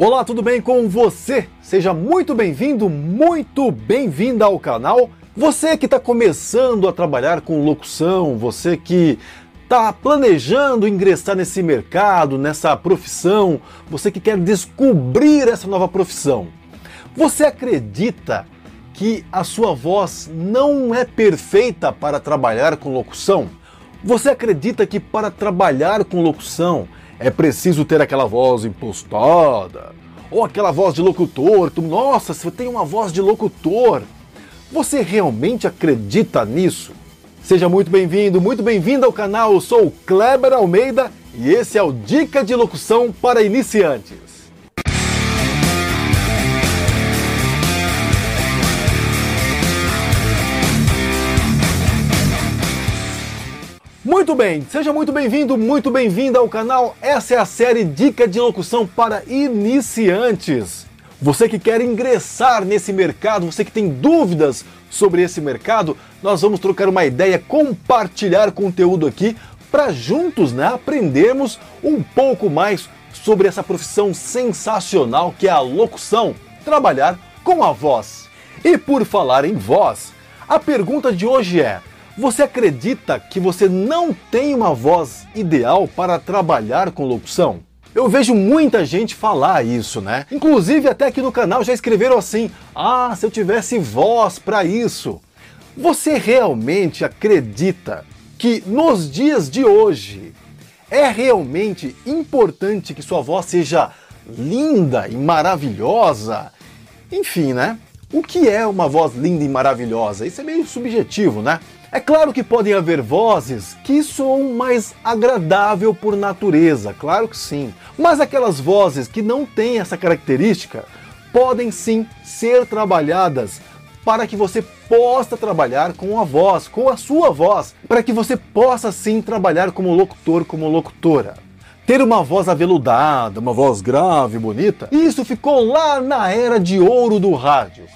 Olá, tudo bem com você? Seja muito bem-vindo, muito bem-vinda ao canal. Você que está começando a trabalhar com locução, você que está planejando ingressar nesse mercado, nessa profissão, você que quer descobrir essa nova profissão. Você acredita que a sua voz não é perfeita para trabalhar com locução? Você acredita que para trabalhar com locução é preciso ter aquela voz impostada, ou aquela voz de locutor. Tu, nossa, você tem uma voz de locutor. Você realmente acredita nisso? Seja muito bem-vindo, muito bem-vindo ao canal. Eu sou o Kleber Almeida e esse é o Dica de Locução para Iniciantes. Muito bem, seja muito bem-vindo, muito bem-vinda ao canal. Essa é a série Dica de Locução para Iniciantes. Você que quer ingressar nesse mercado, você que tem dúvidas sobre esse mercado, nós vamos trocar uma ideia, compartilhar conteúdo aqui para juntos né, aprendermos um pouco mais sobre essa profissão sensacional que é a locução, trabalhar com a voz. E por falar em voz, a pergunta de hoje é: você acredita que você não tem uma voz ideal para trabalhar com locução? Eu vejo muita gente falar isso, né? Inclusive até aqui no canal já escreveram assim: "Ah, se eu tivesse voz para isso". Você realmente acredita que nos dias de hoje é realmente importante que sua voz seja linda e maravilhosa? Enfim, né? O que é uma voz linda e maravilhosa? Isso é meio subjetivo, né? É claro que podem haver vozes que soam mais agradável por natureza, claro que sim. Mas aquelas vozes que não têm essa característica podem sim ser trabalhadas para que você possa trabalhar com a voz, com a sua voz, para que você possa sim trabalhar como locutor, como locutora. Ter uma voz aveludada, uma voz grave, bonita, isso ficou lá na era de ouro do rádio.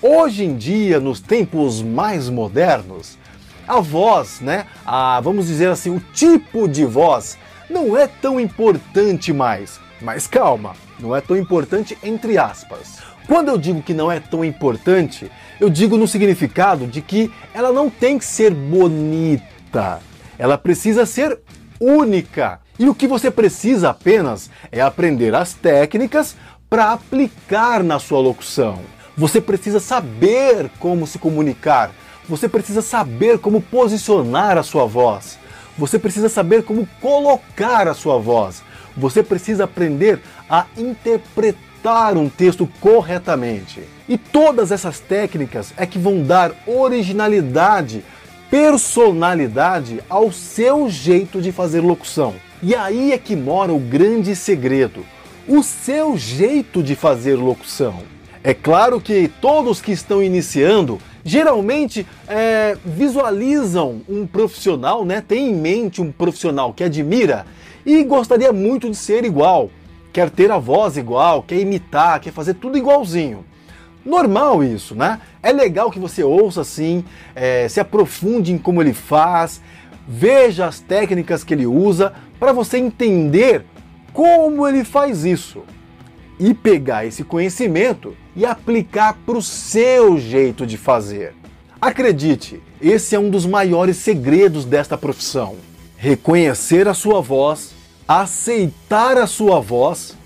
Hoje em dia, nos tempos mais modernos, a voz, né? A, vamos dizer assim, o tipo de voz não é tão importante mais. Mas calma, não é tão importante entre aspas. Quando eu digo que não é tão importante, eu digo no significado de que ela não tem que ser bonita. Ela precisa ser única. E o que você precisa apenas é aprender as técnicas para aplicar na sua locução. Você precisa saber como se comunicar, você precisa saber como posicionar a sua voz. Você precisa saber como colocar a sua voz. Você precisa aprender a interpretar um texto corretamente. E todas essas técnicas é que vão dar originalidade, personalidade ao seu jeito de fazer locução. E aí é que mora o grande segredo: o seu jeito de fazer locução. É claro que todos que estão iniciando geralmente é, visualizam um profissional, né? Tem em mente um profissional que admira e gostaria muito de ser igual, quer ter a voz igual, quer imitar, quer fazer tudo igualzinho. Normal isso, né? É legal que você ouça assim, é, se aprofunde em como ele faz, veja as técnicas que ele usa para você entender como ele faz isso e pegar esse conhecimento e aplicar para o seu jeito de fazer. Acredite, esse é um dos maiores segredos desta profissão. Reconhecer a sua voz, aceitar a sua voz,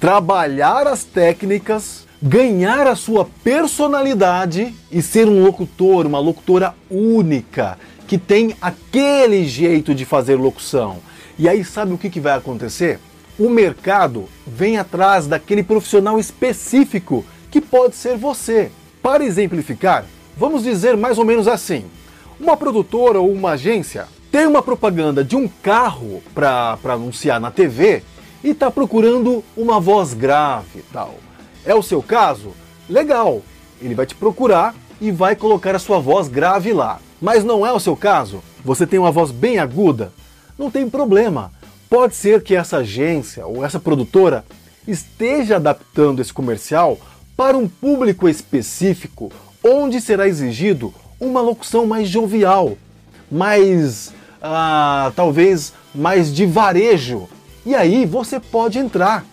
trabalhar as técnicas, ganhar a sua personalidade e ser um locutor, uma locutora única, que tem aquele jeito de fazer locução. E aí sabe o que, vai acontecer? O mercado vem atrás daquele profissional específico que pode ser você. Para exemplificar, vamos dizer mais ou menos assim: uma produtora ou uma agência tem uma propaganda de um carro para anunciar na TV e está procurando uma voz grave tal. É o seu caso? Legal! Ele vai te procurar e vai colocar a sua voz grave lá. Mas não é o seu caso? Você tem uma voz bem aguda? Não tem problema. Pode ser que essa agência ou essa produtora esteja adaptando esse comercial para um público específico, onde será exigido uma locução mais jovial, mais ah, talvez mais de varejo. E aí você pode entrar.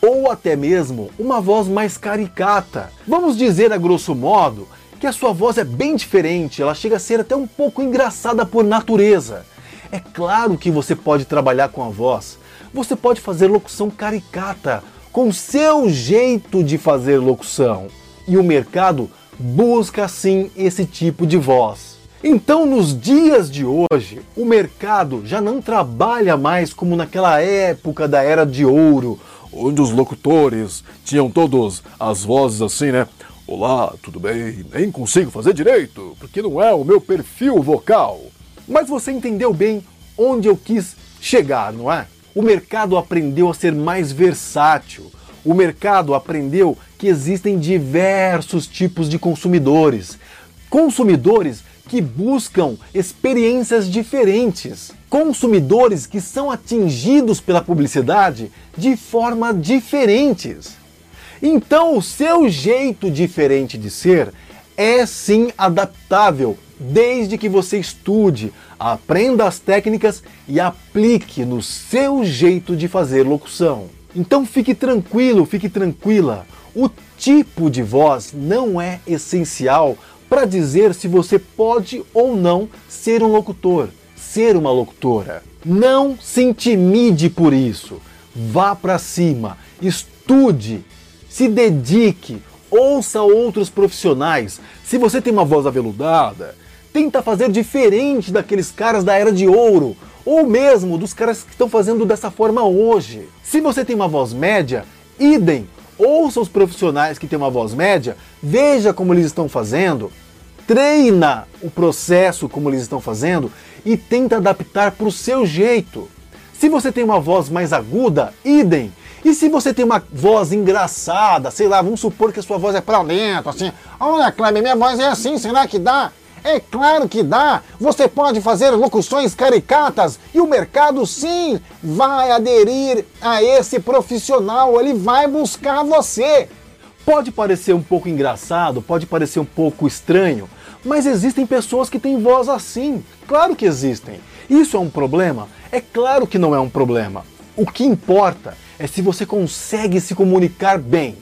ou até mesmo uma voz mais caricata. Vamos dizer a grosso modo que a sua voz é bem diferente, ela chega a ser até um pouco engraçada por natureza. É claro que você pode trabalhar com a voz, você pode fazer locução caricata, com seu jeito de fazer locução. E o mercado busca sim esse tipo de voz. Então, nos dias de hoje, o mercado já não trabalha mais como naquela época da era de ouro, onde os locutores tinham todos as vozes assim, né? Olá, tudo bem? Nem consigo fazer direito, porque não é o meu perfil vocal. Mas você entendeu bem onde eu quis chegar, não é? O mercado aprendeu a ser mais versátil. O mercado aprendeu que existem diversos tipos de consumidores. Consumidores que buscam experiências diferentes. Consumidores que são atingidos pela publicidade de forma diferentes. Então, o seu jeito diferente de ser é sim adaptável, desde que você estude, aprenda as técnicas e aplique no seu jeito de fazer locução. Então fique tranquilo, fique tranquila. O tipo de voz não é essencial para dizer se você pode ou não ser um locutor, ser uma locutora. Não se intimide por isso. Vá para cima, estude, se dedique, ouça outros profissionais. Se você tem uma voz aveludada, tenta fazer diferente daqueles caras da era de ouro, ou mesmo dos caras que estão fazendo dessa forma hoje. Se você tem uma voz média, idem, ouça os profissionais que têm uma voz média, veja como eles estão fazendo, treina o processo como eles estão fazendo e tenta adaptar para o seu jeito. Se você tem uma voz mais aguda, idem. E se você tem uma voz engraçada, sei lá, vamos supor que a sua voz é para dentro, assim, olha, Kleber, minha voz é assim, será que dá? É claro que dá! Você pode fazer locuções caricatas e o mercado sim vai aderir a esse profissional, ele vai buscar você. Pode parecer um pouco engraçado, pode parecer um pouco estranho, mas existem pessoas que têm voz assim. Claro que existem. Isso é um problema? É claro que não é um problema. O que importa é se você consegue se comunicar bem.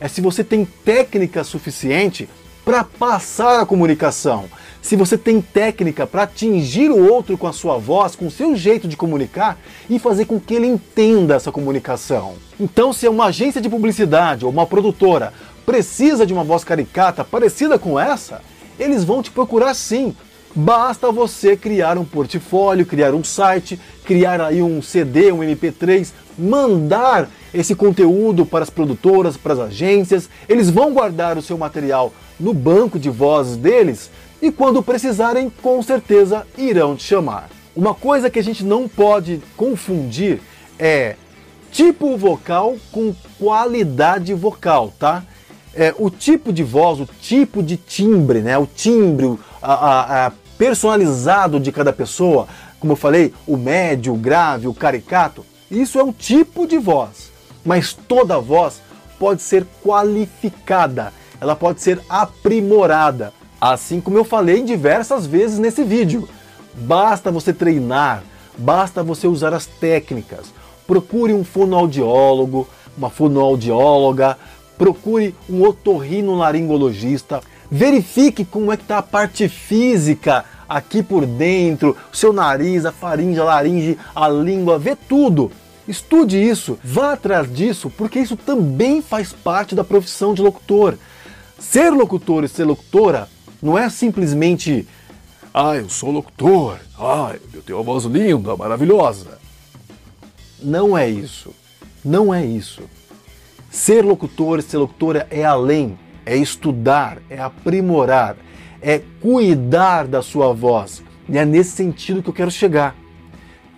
É se você tem técnica suficiente para passar a comunicação. Se você tem técnica para atingir o outro com a sua voz, com o seu jeito de comunicar e fazer com que ele entenda essa comunicação. Então, se é uma agência de publicidade ou uma produtora precisa de uma voz caricata parecida com essa, eles vão te procurar sim. Basta você criar um portfólio, criar um site, criar aí um CD, um MP3, mandar esse conteúdo para as produtoras, para as agências. Eles vão guardar o seu material no banco de vozes deles e quando precisarem, com certeza irão te chamar. Uma coisa que a gente não pode confundir é tipo vocal com qualidade vocal, tá? É, o tipo de voz, o tipo de timbre, né? O timbre, a, a, a personalizado de cada pessoa, como eu falei, o médio, o grave, o caricato, isso é um tipo de voz. Mas toda voz pode ser qualificada, ela pode ser aprimorada, assim como eu falei diversas vezes nesse vídeo. Basta você treinar, basta você usar as técnicas. Procure um fonoaudiólogo, uma fonoaudióloga, procure um otorrinolaringologista, verifique como é que está a parte física aqui por dentro, seu nariz, a faringe, a laringe, a língua, vê tudo. Estude isso, vá atrás disso, porque isso também faz parte da profissão de locutor. Ser locutor e ser locutora não é simplesmente, ah, eu sou locutor, ah, eu tenho uma voz linda, maravilhosa. Não é isso. Não é isso. Ser locutor, ser locutora é além, é estudar, é aprimorar, é cuidar da sua voz. E é nesse sentido que eu quero chegar.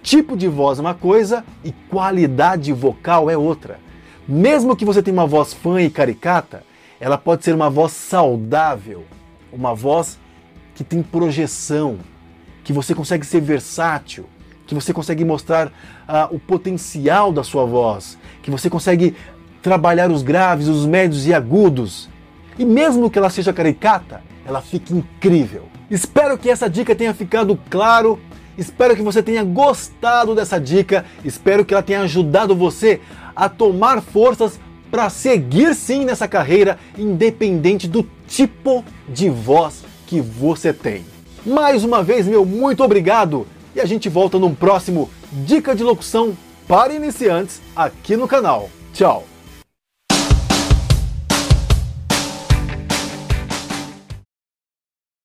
Tipo de voz é uma coisa e qualidade vocal é outra. Mesmo que você tenha uma voz fã e caricata, ela pode ser uma voz saudável, uma voz que tem projeção, que você consegue ser versátil, que você consegue mostrar uh, o potencial da sua voz, que você consegue trabalhar os graves, os médios e agudos. E mesmo que ela seja caricata, ela fica incrível. Espero que essa dica tenha ficado claro. Espero que você tenha gostado dessa dica. Espero que ela tenha ajudado você a tomar forças para seguir sim nessa carreira, independente do tipo de voz que você tem. Mais uma vez, meu muito obrigado e a gente volta num próximo Dica de Locução para Iniciantes aqui no canal. Tchau!